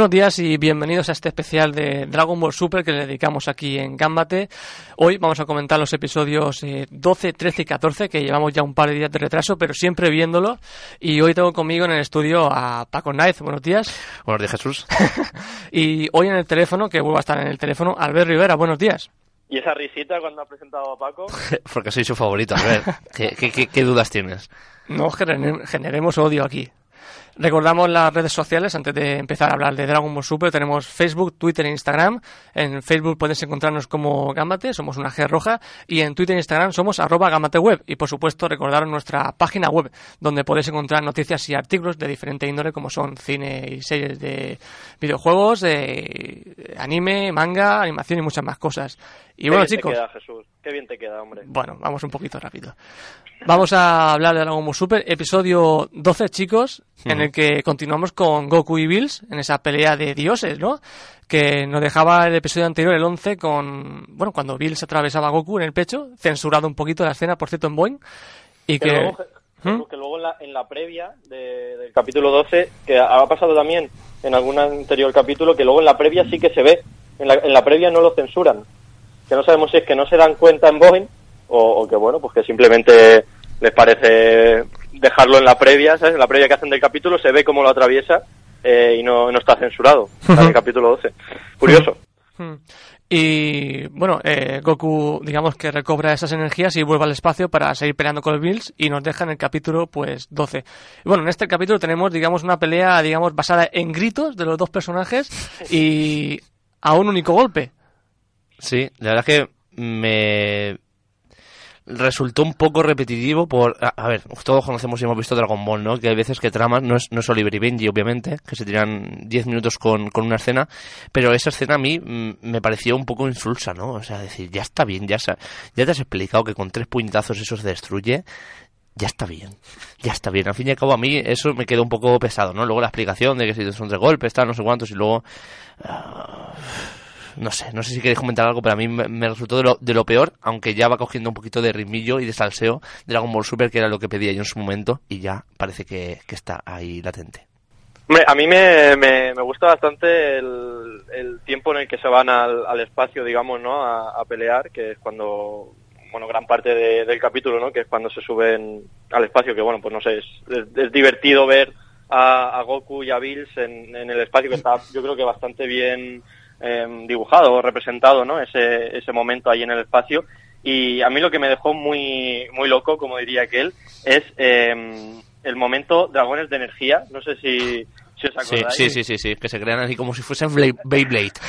Buenos días y bienvenidos a este especial de Dragon Ball Super que le dedicamos aquí en Gambate. Hoy vamos a comentar los episodios 12, 13 y 14 que llevamos ya un par de días de retraso, pero siempre viéndolo. Y hoy tengo conmigo en el estudio a Paco Knight. Buenos días. Buenos días, Jesús. y hoy en el teléfono, que vuelvo a estar en el teléfono, Albert Rivera. Buenos días. ¿Y esa risita cuando ha presentado a Paco? Porque soy su favorito, a ver, ¿qué, qué, qué dudas tienes? No generemos odio aquí. Recordamos las redes sociales antes de empezar a hablar de Dragon Ball Super. Tenemos Facebook, Twitter e Instagram. En Facebook puedes encontrarnos como Gambate, somos una G roja. Y en Twitter e Instagram somos arroba Web. Y por supuesto, recordaros nuestra página web, donde podéis encontrar noticias y artículos de diferente índole, como son cine y series de videojuegos, de anime, manga, animación y muchas más cosas. Y bueno, chicos. Te queda, Jesús. Qué bien te queda, hombre. Bueno, vamos un poquito rápido. Vamos a hablar de Dragon Ball Super, episodio 12, chicos, en el que continuamos con Goku y Bills, en esa pelea de dioses, ¿no? Que nos dejaba el episodio anterior, el 11, con, bueno, cuando Bills atravesaba a Goku en el pecho, censurado un poquito la escena, por cierto, en Boeing, y Que que... luego, ¿Mm? que luego en, la, en la previa de- del capítulo 12, que ha pasado también en algún anterior capítulo, que luego en la previa sí que se ve. En la, en la previa no lo censuran. Que no sabemos si es que no se dan cuenta en Boeing o, o que, bueno, pues que simplemente les parece dejarlo en la previa, ¿sabes? En la previa que hacen del capítulo se ve cómo lo atraviesa eh, y no, no está censurado. Está en el capítulo 12. Curioso. Hmm. Y bueno, eh, Goku, digamos que recobra esas energías y vuelve al espacio para seguir peleando con los Bills y nos deja en el capítulo pues 12. Y bueno, en este capítulo tenemos, digamos, una pelea, digamos, basada en gritos de los dos personajes y a un único golpe. Sí, la verdad es que me resultó un poco repetitivo por... A, ver, todos conocemos y hemos visto Dragon Ball, ¿no? Que hay veces que tramas, no es, no es Oliver y Benji, obviamente, que se tiran 10 minutos con, con una escena, pero esa escena a mí mm, me pareció un poco insulsa, ¿no? O sea, decir, ya está bien, ya, ya te has explicado que con tres puñetazos eso se destruye, ya está bien, ya está bien. Al fin y al cabo a mí eso me quedó un poco pesado, ¿no? Luego la explicación de que si son tres golpes, tal, no sé cuántos, y luego... ah, no sé, no sé si queréis comentar algo, pero a mí me, resultó de lo, de lo peor, aunque ya va cogiendo un poquito de ritmillo y de salseo de Dragon Ball Super, que era lo que pedía yo en su momento, y ya parece que, que está ahí latente. A mí me, me, me gusta bastante el, el tiempo en el que se van al, al espacio, digamos, ¿no? A, pelear, que es cuando, bueno, gran parte de- del capítulo, ¿no? Que es cuando se suben al espacio, que bueno, pues no sé, es, es- es divertido ver a, a Goku y a Bills en, en el espacio, que está, yo creo que bastante bien eh, dibujado o representado, ¿no? Ese, ese momento ahí en el espacio. Y a mí lo que me dejó muy, muy loco, como diría aquel, es eh, el momento Dragones de Energía. No sé si, si os Sí, acordáis. sí, sí, sí, sí, que se crean así como si fuesen Blade- Beyblade.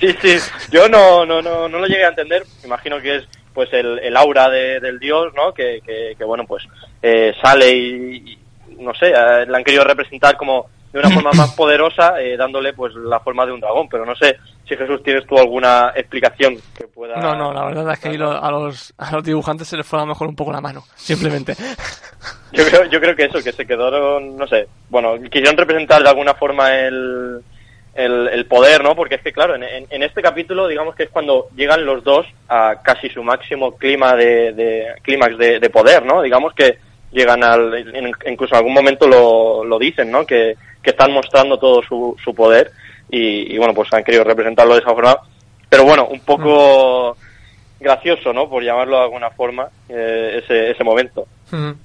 Sí, sí. Yo no, no, no, no lo llegué a entender. Imagino que es pues el, el aura de- del dios, ¿no? Que, que, que, bueno, pues eh, sale y, y, no sé, eh, la han querido representar como de una forma más poderosa, eh, dándole pues la forma de un dragón. Pero no sé si Jesús tienes tú alguna explicación que pueda. No, no, la verdad es que ahí lo- a, los, a los dibujantes se les fue a lo mejor un poco la mano, simplemente. Yo creo, yo creo que eso, que se quedaron, no sé, bueno, quisieron representar de alguna forma el, el, el poder, ¿no? Porque es que, claro, en, en- este capítulo, digamos que es cuando llegan los dos a casi su máximo clima de, de clímax de, de poder, ¿no? Digamos que llegan al, incluso en algún momento lo, lo dicen, ¿no? Que, que están mostrando todo su, su poder y, y, bueno, pues han querido representarlo de esa forma. Pero bueno, un poco gracioso, ¿no? Por llamarlo de alguna forma, eh, ese, ese momento. Ujú.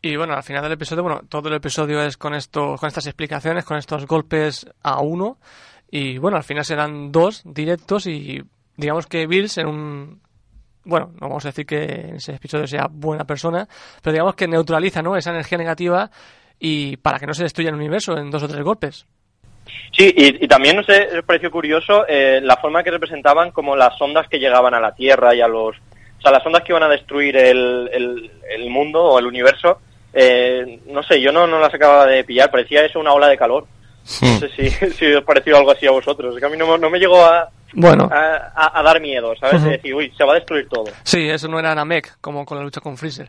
Y bueno, al final del episodio, bueno, todo el episodio es con esto, con estas explicaciones, con estos golpes a uno. Y bueno, al final serán dos directos y digamos que Bills en un bueno, no vamos a decir que en ese episodio sea buena persona, pero digamos que neutraliza, ¿no? esa energía negativa y para que no se destruya el universo en dos o tres golpes. Sí, y, y también nos sé, pareció curioso eh, la forma que representaban como las ondas que llegaban a la Tierra y a los... O sea, las ondas que iban a destruir el, el, el mundo o el universo, eh, no sé, yo no, no las acababa de pillar, parecía eso una ola de calor. No sé si, si os pareció algo así a vosotros. Es que a mí no, me- no me llegó a, Bueno, a, a- a dar miedo, ¿sabes? De decir, uy, se va a destruir todo. sí, eso no era Namek, como con la lucha con Freezer.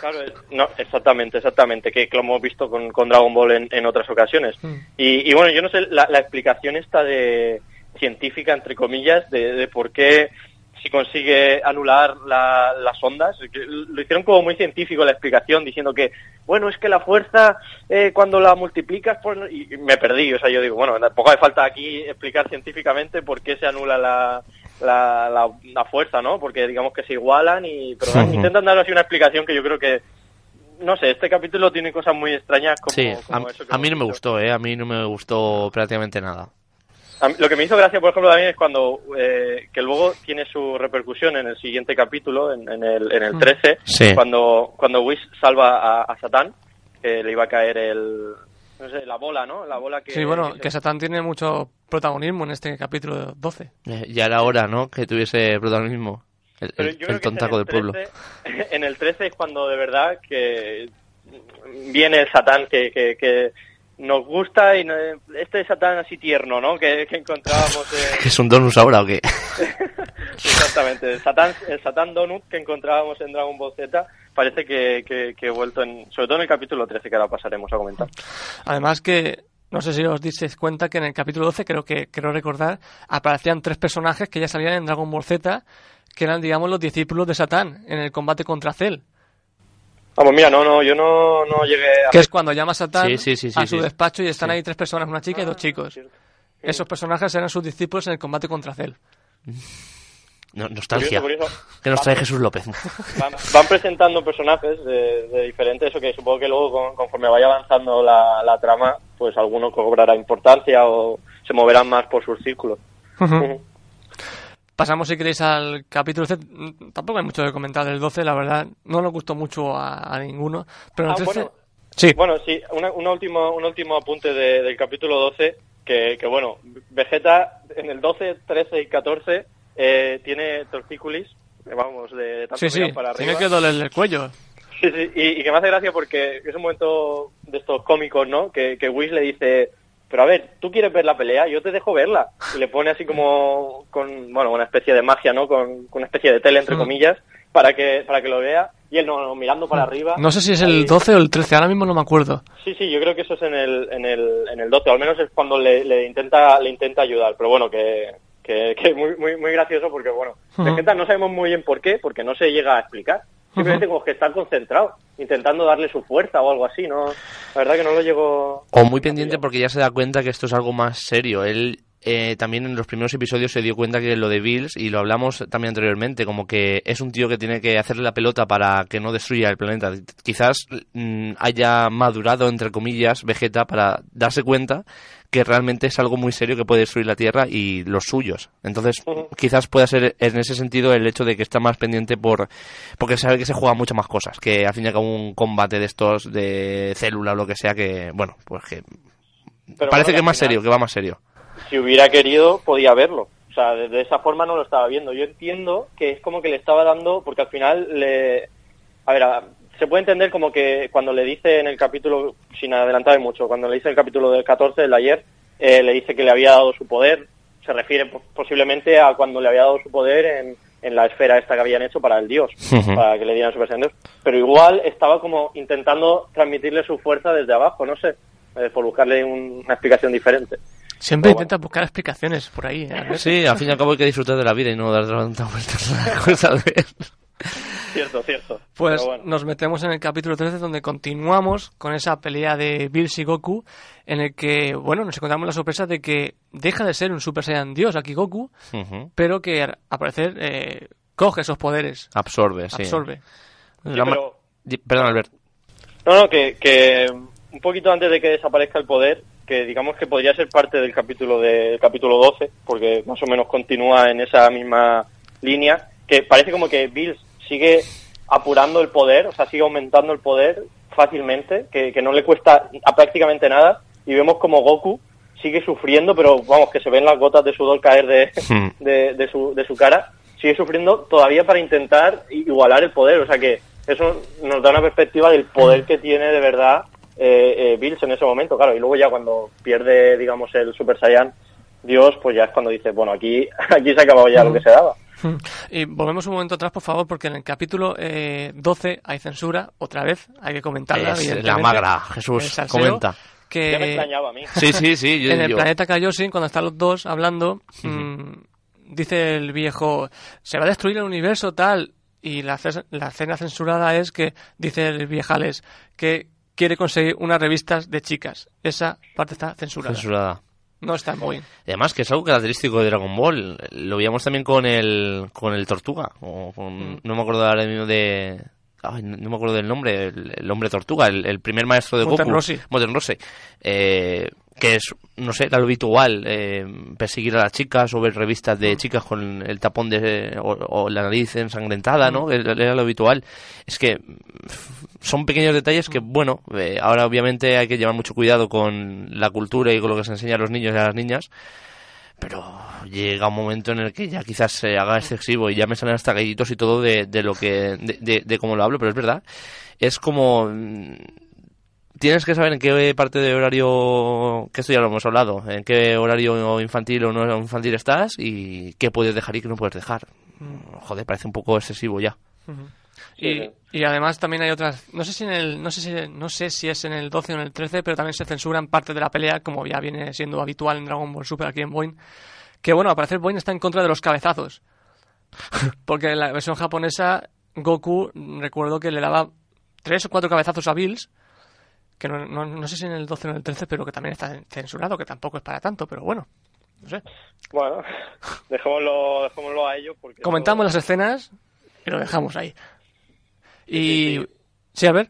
Claro, no, exactamente, exactamente, que, lo hemos visto con, con Dragon Ball en, en otras ocasiones. Y, y bueno, yo no sé, la, la explicación esta de científica, entre comillas, de, de por qué si consigue anular la- las ondas, lo hicieron como muy científico la explicación, diciendo que, bueno, es que la fuerza, eh, cuando la multiplicas, pues, no- y y me perdí, o sea, yo digo, bueno, tampoco hace falta aquí explicar científicamente por qué se anula la, la, la, la fuerza, ¿no? Porque digamos que se igualan y, pero intentan dar así una explicación que yo creo que, no sé, este capítulo tiene cosas muy extrañas como, Sí, a, eso que a mí no me gustó, ¿eh? A mí no me gustó prácticamente nada. A mí- lo que me hizo gracia, por ejemplo, también es cuando, eh, que luego tiene su repercusión en el siguiente capítulo, en, en el, en el Mm. 13, Sí. cuando, cuando Whis salva a, a Satán, que le iba a caer el, no sé, la bola, ¿no? La bola que... Sí, bueno, se- que Satán tiene mucho protagonismo en este capítulo 12. Eh, Ya era hora, ¿no? Que tuviese protagonismo. El, tontaco el del pueblo. 13 En el 13 es cuando de verdad que viene el Satán que, que, que nos gusta y no- este Satán así tierno, ¿no? Que, que encontrábamos en... ¿Que es un donus ahora o qué? Exactamente, el Satán, el Satán Donut que encontrábamos en Dragon Ball Z parece que, que, que he vuelto en, sobre todo en el capítulo 13 que ahora pasaremos a comentar. Además que, no sé si os disteis cuenta que en el capítulo 12, creo que creo recordar, aparecían tres personajes que ya salían en Dragon Ball Z, que eran, digamos, los discípulos de Satán en el combate contra Cell. Vamos, mira, no, no, yo no, no llegué a... Que es cuando llama Satán Sí, sí, sí, sí, a su sí. despacho y están Sí. ahí tres personas, una chica y dos chicos. Cierto. Esos personajes eran sus discípulos en el combate contra Cell. No, nostalgia. Curioso, curioso. Que nos trae Jesús López. Van, van presentando personajes de, de diferentes, eso que supongo que luego con- conforme vaya avanzando la, la trama, pues alguno cobrará importancia o se moverán más por sus círculos. Pasamos, si queréis, al capítulo 13. Mm, Tampoco hay mucho que comentar del 12, la verdad. No nos gustó mucho a, a ninguno. Pero en el Ah, 13... bueno. Sí, Bueno, sí, una, una último, un último apunte de- del capítulo 12, que, que bueno, Vegeta en el 12, 13 y 14 eh, tiene tortícolis, eh, vamos, de tanto sí, sí. para arriba. Tiene que dolerle el cuello. Sí, sí, y, y que me hace gracia porque es un momento de estos cómicos, ¿no? Que, que Whis le dice, pero a ver, tú quieres ver la pelea, yo te dejo verla. Y le pone así como con, bueno, una especie de magia, ¿no? Con, con una especie de tele, entre comillas, para que, para que lo vea. Y él no, no, mirando para arriba. No sé si es el 12 o el 13, ahora mismo no me acuerdo. Sí, sí, yo creo que eso es en el, en el, en el 12, o al menos es cuando le, le intenta, le intenta ayudar. Pero bueno, que, que, que muy, muy, muy gracioso porque, bueno, Ujú. Vegeta no sabemos muy bien por qué, porque no se llega a explicar. Simplemente como que está concentrado, intentando darle su fuerza o algo así, ¿no? La verdad que no lo llegó... O muy pendiente porque ya se da cuenta que esto es algo más serio. Él eh, también en los primeros episodios se dio cuenta que lo de Bills, y lo hablamos también anteriormente, como que es un tío que tiene que hacerle la pelota para que no destruya el planeta. Quizás mm, haya madurado, entre comillas, Vegeta para darse cuenta que realmente es algo muy serio que puede destruir la Tierra y los suyos. Entonces, quizás pueda ser en ese sentido el hecho de que está más pendiente por porque sabe que se juega muchas más cosas, que al fin y al cabo un combate de estos de célula o lo que sea que, bueno, pues que Pero parece bueno, que es más final, serio, que va más serio. Si hubiera querido, podía verlo. O sea, de, esa forma no lo estaba viendo. Yo entiendo que es como que le estaba dando, porque al final le... A ver, a- se puede entender como que cuando le dice en el capítulo, sin adelantar mucho, cuando le dice en el capítulo del 14 del ayer, eh, le dice que le había dado su poder, se refiere po- posiblemente a cuando le había dado su poder en, en la esfera esta que habían hecho para el dios, para que le dieran Super Saiyan 2. Pero igual estaba como intentando transmitirle su fuerza desde abajo, no sé, eh, por buscarle un- una explicación diferente. Siempre Pero intenta buscar explicaciones por ahí. ¿eh? Sí, al fin y al cabo hay que disfrutar de la vida y no dar tantas vueltas a la cosa de- Cierto, cierto. Pues bueno. nos metemos en el capítulo 13 donde continuamos con esa pelea de Bills y Goku en el que, bueno, nos encontramos la sorpresa de que deja de ser un Super Saiyan Dios aquí Goku, pero que al parecer eh, coge esos poderes, Absorbe, sí. absorbe. Sí, pero- Perdón, Albert. No, no, que, que un poquito antes de que desaparezca el poder, que digamos que podría ser parte del capítulo del capítulo 12, porque más o menos continúa en esa misma línea, que parece como que Bills sigue apurando el poder, o sea, sigue aumentando el poder fácilmente, que, que no le cuesta a prácticamente nada, y vemos como Goku sigue sufriendo, pero vamos, que se ven las gotas de sudor caer de, Hmm. de, de su, de su cara, sigue sufriendo todavía para intentar igualar el poder. O sea que eso nos da una perspectiva del poder que tiene de verdad eh, eh, Bills en ese momento, claro. Y luego ya cuando pierde, digamos, el Super Saiyan Dios, pues ya es cuando dice, bueno, aquí, aquí se ha acabado ya lo que se daba. Y volvemos un momento atrás, por favor, porque en el capítulo eh, 12 hay censura, otra vez, hay que comentarla. Es la magra, Jesús, salseo, comenta. Que Ya me extrañaba a mí. Sí, sí, sí. Yo, en el yo- planeta Kaioshin, cuando están los dos hablando, mm, dice el viejo, se va a destruir el universo tal, y la, la escena censurada es que, dice el viejales, que quiere conseguir unas revistas de chicas. Esa parte está censurada. censurada. No está muy. Y además que es algo característico de Dragon Ball. Lo veíamos también con el, con el Tortuga. O con- No me acuerdo ahora mismo de... ay, no me acuerdo del nombre. El, el hombre Tortuga, el, el primer maestro de Muten Goku. Rossi. Rossi. Eh, que es, no sé, era lo habitual. eh, perseguir a las chicas o ver revistas de chicas con el tapón de... o, o la nariz ensangrentada, ¿no? Era era lo habitual. Es que son pequeños detalles que, bueno, eh, ahora obviamente hay que llevar mucho cuidado con la cultura y con lo que se enseña a los niños y a las niñas, pero llega un momento en el que ya quizás se haga excesivo y ya me salen hasta gallitos y todo de, de lo que, de, de, de cómo lo hablo, pero es verdad, es como... mm, Tienes que saber en qué parte de horario, que esto ya lo hemos hablado, en qué horario infantil o no infantil estás y qué puedes dejar y qué no puedes dejar. Joder, parece un poco excesivo ya. Y, y además también hay otras, no sé si en el, no sé si, no sé si es en el 12 o en el 13, pero también se censuran parte de la pelea, como ya viene siendo habitual en Dragon Ball Super aquí en Boeing, que bueno, al parecer Boeing está en contra de los cabezazos. Porque en la versión japonesa, Goku, mm, recuerdo que le daba tres o cuatro cabezazos a Bills, que no, no, no sé si en el 12 o en el 13, pero que también está censurado, que tampoco es para tanto, pero bueno, no sé. Bueno, dejémoslo, dejémoslo a ellos porque... Comentamos las escenas y lo dejamos ahí. Y... Sí, sí. Sí, a ver.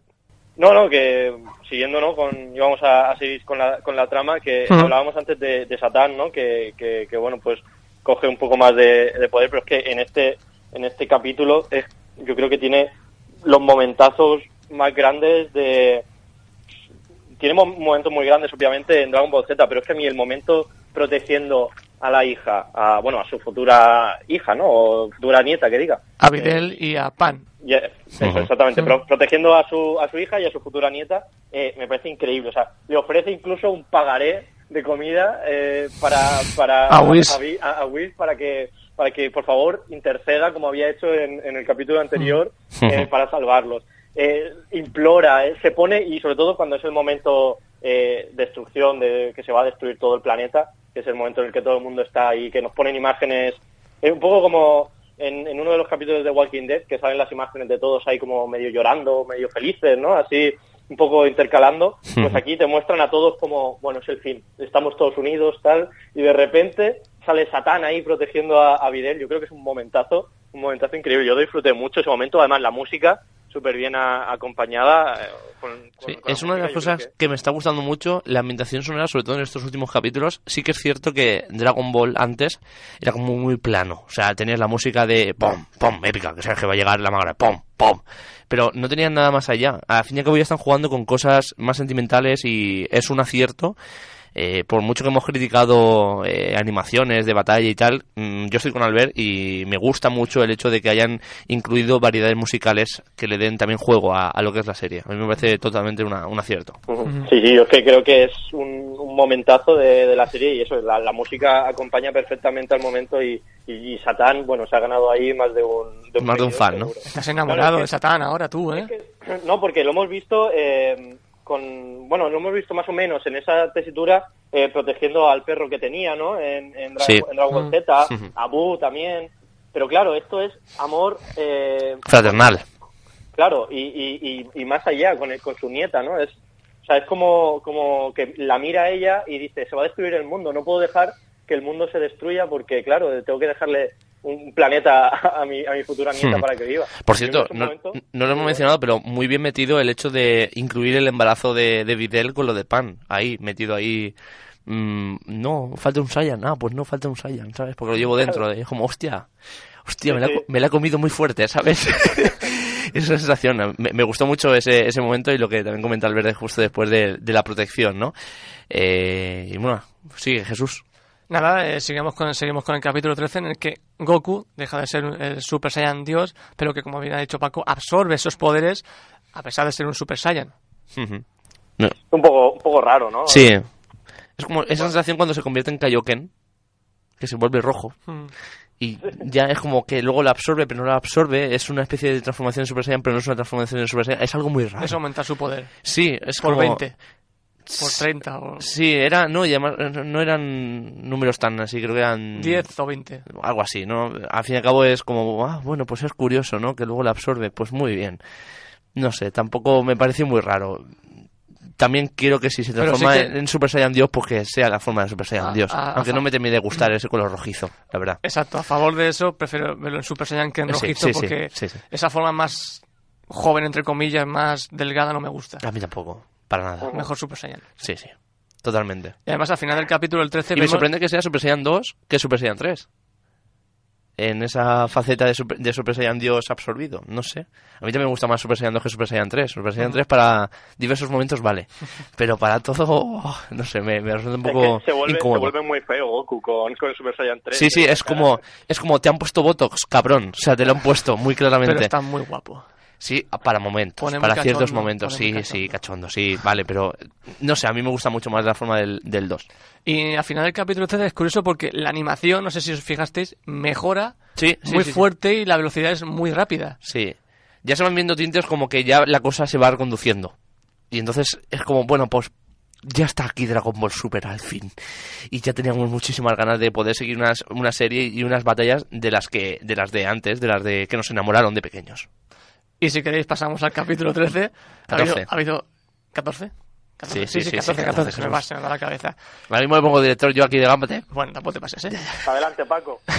No, no, que siguiendo, ¿no? Con, íbamos a, a seguir con la, con la trama que hablábamos antes de, de Satán, ¿no? Que, que, que, bueno, pues coge un poco más de, de poder, pero es que en este, en este capítulo es, yo creo que tiene los momentazos más grandes de... Tiene mo- momentos muy grandes, obviamente, en Dragon Ball Z, pero es que a mí el momento protegiendo a la hija, a, bueno, a su futura hija, ¿no? O futura nieta, que diga. A Videl y a Pan. Eso, exactamente. Protegiendo a su, a su hija y a su futura nieta, eh, me parece increíble. O sea, le ofrece incluso un pagaré de comida eh, para, para A Whis. a, Vi- a- a Whis para que para que por favor interceda como había hecho en, en el capítulo anterior eh, para salvarlos. Eh, implora, eh, se pone y sobre todo cuando es el momento eh, destrucción de que se va a destruir todo el planeta, que es el momento en el que todo el mundo está ahí, que nos ponen imágenes, es un poco como en, en uno de los capítulos de Walking Dead, que salen las imágenes de todos ahí como medio llorando, medio felices, ¿no? Así un poco intercalando, pues aquí te muestran a todos como, bueno, es el fin, estamos todos unidos, tal, y de repente sale Satán ahí protegiendo a, a Videl, yo creo que es un momentazo, un momentazo increíble, yo disfruté mucho ese momento, además la música súper bien a- acompañada. eh, con- con- Sí, con es una de las cosas que... me está gustando mucho, la ambientación sonora, sobre todo en estos últimos capítulos. Sí que es cierto que Dragon Ball antes era como muy plano, o sea, tenías la música de pom, pom, épica, que sabes que va a llegar la magra, pom, pom, pero no tenían nada más allá. Al fin y al cabo ya están jugando con cosas más sentimentales y es un acierto. Eh, por mucho que hemos criticado eh, animaciones de batalla y tal, mm, yo estoy con Albert y me gusta mucho el hecho de que hayan incluido variedades musicales que le den también juego a, a lo que es la serie. A mí me parece totalmente una- un acierto. Sí, sí, yo es que creo que es un, un momentazo de, de la serie y eso, la, la música acompaña perfectamente al momento y, y, y Satán, bueno, se ha ganado ahí más de un... Más de un fan, ¿no? Estás enamorado Claro, de es que- Satán ahora tú, ¿eh? es que- no, porque lo hemos visto eh, con... Bueno, lo hemos visto más o menos en esa tesitura eh, protegiendo al perro que tenía, ¿no? En, en, Dra- Sí. en Dragon Ball Mm. Z, a Buu también. Pero claro, esto es amor... eh, Fraternal. Claro, y, y, y, y más allá, con, el- con su nieta, ¿no? Es, o sea, es como, como que la mira a ella y dice, se va a destruir el mundo, no puedo dejar que el mundo se destruya porque, claro, tengo que dejarle un planeta a mi, a mi futura nieta Hmm. para que viva. Por cierto, no, momento- no lo hemos mencionado, pero muy bien metido el hecho de incluir el embarazo de, de Videl con lo de Pan. Ahí, metido ahí. Mm, no, falta un Saiyan. Ah, pues no falta un Saiyan, ¿sabes? Porque lo llevo dentro. Es como, hostia, hostia, me la, me la he comido muy fuerte, ¿sabes? esa sensación. Me, me gustó mucho ese, ese momento y lo que también comenta Albert justo después de, de la protección, ¿no? Eh, y bueno, sigue Jesús. Nada, eh, seguimos, con, seguimos con el capítulo 13 en el que Goku deja de ser el Super Saiyan Dios, pero que, como bien ha dicho Paco, absorbe esos poderes a pesar de ser un Super Saiyan. No, Un poco, un poco raro, ¿no? Sí. Es como esa sensación cuando se convierte en Kaioken, que se vuelve rojo. Mm. Y ya es como que luego la absorbe, pero no la absorbe. Es una especie de transformación en Super Saiyan, pero no es una transformación en Super Saiyan. Es algo muy raro. Es aumentar su poder. Sí, es Por como... 20, por 30 o Sí, era, no, y además no- eran números tan así, creo que eran 10 o 20. algo así, ¿no? Al fin y al cabo es como, ah, bueno, pues es curioso, ¿no? Que luego la absorbe, pues muy bien. No sé, tampoco me pareció muy raro. También quiero que si se transforma sí que- en Super Saiyan Dios, pues que sea la forma de Super Saiyan A- Dios. a- Aunque no me termine de gustar ese color rojizo, la verdad. Exacto, a favor de eso prefiero verlo en Super Saiyan que en Sí, rojizo sí, sí, porque esa forma más joven, entre comillas, más delgada no me gusta. A mí tampoco, para nada. Mejor Super Saiyan. Sí, sí, totalmente. Y además al final del capítulo el 13 Y me sorprende que sea Super Saiyan 2 que Super Saiyan 3. En esa faceta de Super, de Super Saiyan Dios absorbido. No sé. A mí también me gusta más Super Saiyan 2 que Super Saiyan 3. Super Saiyan 3 para diversos momentos vale. Pero para todo, oh, no sé, me, me resulta un Es poco que se vuelve, se incómodo. vuelve muy feo Goku con, con Super Saiyan 3. Sí, sí, es como, es como te han puesto Botox, cabrón. O sea, te lo han puesto muy pero claramente. está muy guapo. Sí, para momentos, Pone para ciertos cachondo, momentos, sí, sí, cachondo. sí, vale, pero no sé, a mí me gusta mucho más la forma del, del 2. Y al final del capítulo 13 es curioso porque la animación, no sé si os fijasteis, mejora Sí, sí, muy sí, sí. fuerte y la velocidad es muy rápida. Sí. Ya se van viendo tintes como que ya la cosa se va reconduciendo. Y entonces es como, bueno, pues ya está aquí Dragon Ball Super al fin. Y ya teníamos muchísimas ganas de poder seguir unas, una serie y unas batallas de las que de las de antes, de las de que nos enamoraron de pequeños. Y si queréis pasamos al capítulo 13. Ha habido, 14. ha habido 14. 14. Sí, Sí, sí, sí, sí, 14, sí, 14, 14, se me va, se me va la cabeza. Ahora mismo me pongo director yo aquí de Gambate. Bueno, tampoco te pases, ¿eh? Adelante, Paco.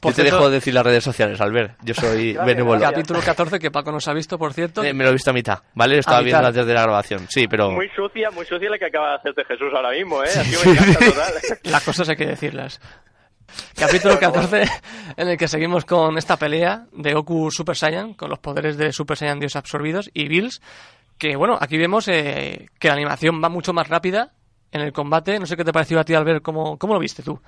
Por Yo te cierto- dejo decir las redes sociales, Albert. Yo soy Gracias, benévolo. gracias. Capítulo 14 que Paco nos ha visto, por cierto. Eh, me lo he visto a mitad, ¿vale? Lo estaba mitad. viendo antes de la grabación. Sí, pero... Muy sucia, muy sucia la que acaba de hacerte Jesús ahora mismo, ¿eh? Así me encanta total. Las cosas hay que decirlas. Capítulo 14, en el que seguimos con esta pelea de Goku Super Saiyan, con los poderes de Super Saiyan Dios absorbidos, y Bills, que bueno, aquí vemos eh, que la animación va mucho más rápida en el combate. No sé qué te pareció a ti, Albert, ¿cómo, cómo lo viste tú?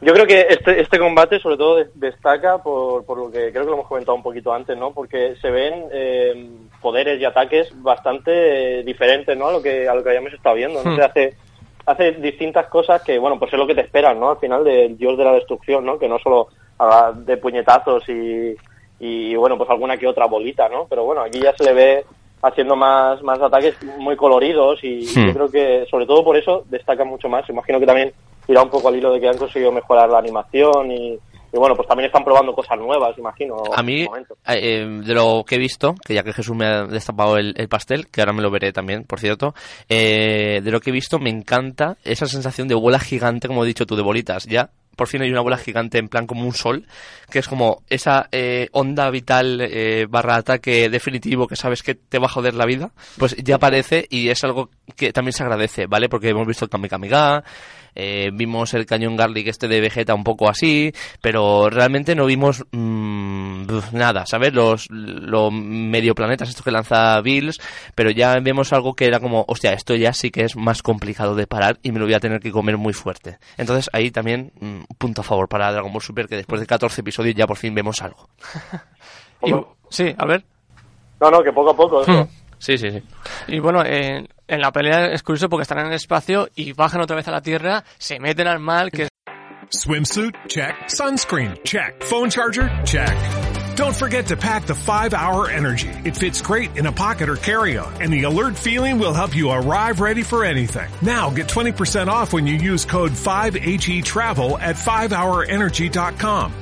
Yo creo que este, este combate sobre todo de- destaca por, por lo que creo que lo hemos comentado un poquito antes, ¿no? Porque se ven eh, poderes y ataques bastante eh, diferentes, ¿no? A lo que a lo que habíamos estado viendo, ¿no? Hmm. Se hace hace distintas cosas que, bueno, pues es lo que te esperan, ¿no? Al final del dios de la destrucción, ¿no? Que no solo de puñetazos y, y bueno, pues alguna que otra bolita, ¿no? Pero bueno, aquí ya se le ve haciendo más, más ataques muy coloridos y, y Hmm. yo creo que sobre todo por eso destaca mucho más. Imagino que también irá un poco al hilo de que han conseguido mejorar la animación y, y bueno, pues también están probando cosas nuevas, imagino. A mí, momento. eh, de lo que he visto, que ya que Jesús me ha destapado el, el pastel, que ahora me lo veré también, por cierto, eh, de lo que he visto me encanta esa sensación de bola gigante, como he dicho tú, de bolitas. Ya, por fin hay una bola gigante en plan como un sol, que es como esa eh, onda vital eh, barra ataque definitivo que sabes que te va a joder la vida, pues ya aparece y es algo que también se agradece, ¿vale? Porque hemos visto el Kame Kame Ga, eh, vimos el cañón Garlic este de Vegeta un poco así, pero realmente no vimos mm, buf, nada, ¿sabes? Los, los medio planetas estos que lanza Bills, pero ya vemos algo que era como, hostia, esto ya sí que es más complicado de parar y me lo voy a tener que comer muy fuerte. Entonces ahí también, mm, punto a favor para Dragon Ball Super, que después de 14 episodios ya por fin vemos algo. Y- sí, Albert. No, no, que poco a poco. eso. Sí, sí, sí. Y bueno, eh, en la pelea es curioso porque están en el espacio y bajan otra vez a la Tierra, se meten al mar, que Swimsuit? Check. Sunscreen? Check. Phone charger? Check. Don't forget to pack the 5 Hour Energy. It fits great in a pocket or carry on, and the alert feeling will help you arrive ready for anything. Now get 20% off when you use code 5HE Travel at 5hourenergy.com.